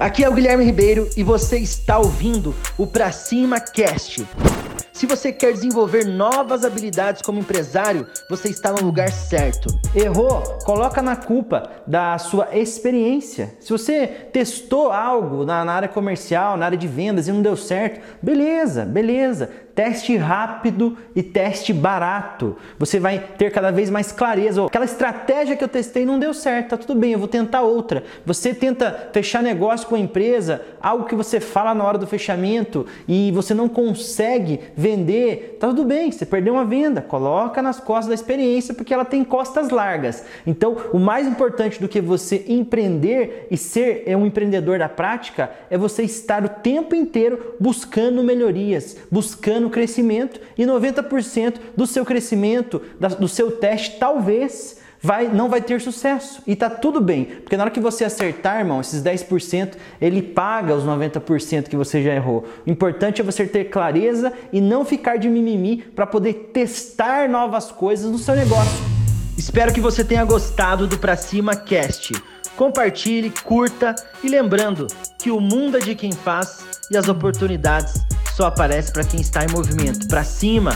Aqui é o Guilherme Ribeiro e você está ouvindo o Pra Cima Cast. Se você quer desenvolver novas habilidades como empresário, você está no lugar certo. Errou? Coloca na culpa da sua experiência. Se você testou algo na, na área comercial, na área de vendas e não deu certo, beleza, beleza teste rápido e teste barato. Você vai ter cada vez mais clareza. Aquela estratégia que eu testei não deu certo, tá tudo bem, eu vou tentar outra. Você tenta fechar negócio com a empresa, algo que você fala na hora do fechamento e você não consegue vender, tá tudo bem, você perdeu uma venda, coloca nas costas da experiência porque ela tem costas largas. Então, o mais importante do que você empreender e ser um empreendedor da prática é você estar o tempo inteiro buscando melhorias, buscando crescimento e 90% do seu crescimento, do seu teste, talvez vai, não vai ter sucesso. E tá tudo bem, porque na hora que você acertar, irmão, esses 10%, ele paga os 90% que você já errou. O importante é você ter clareza e não ficar de mimimi para poder testar novas coisas no seu negócio. Espero que você tenha gostado do Pra Cima Cast. Compartilhe, curta e lembrando que o mundo é de quem faz e as oportunidades só aparece para quem está em movimento. Para cima!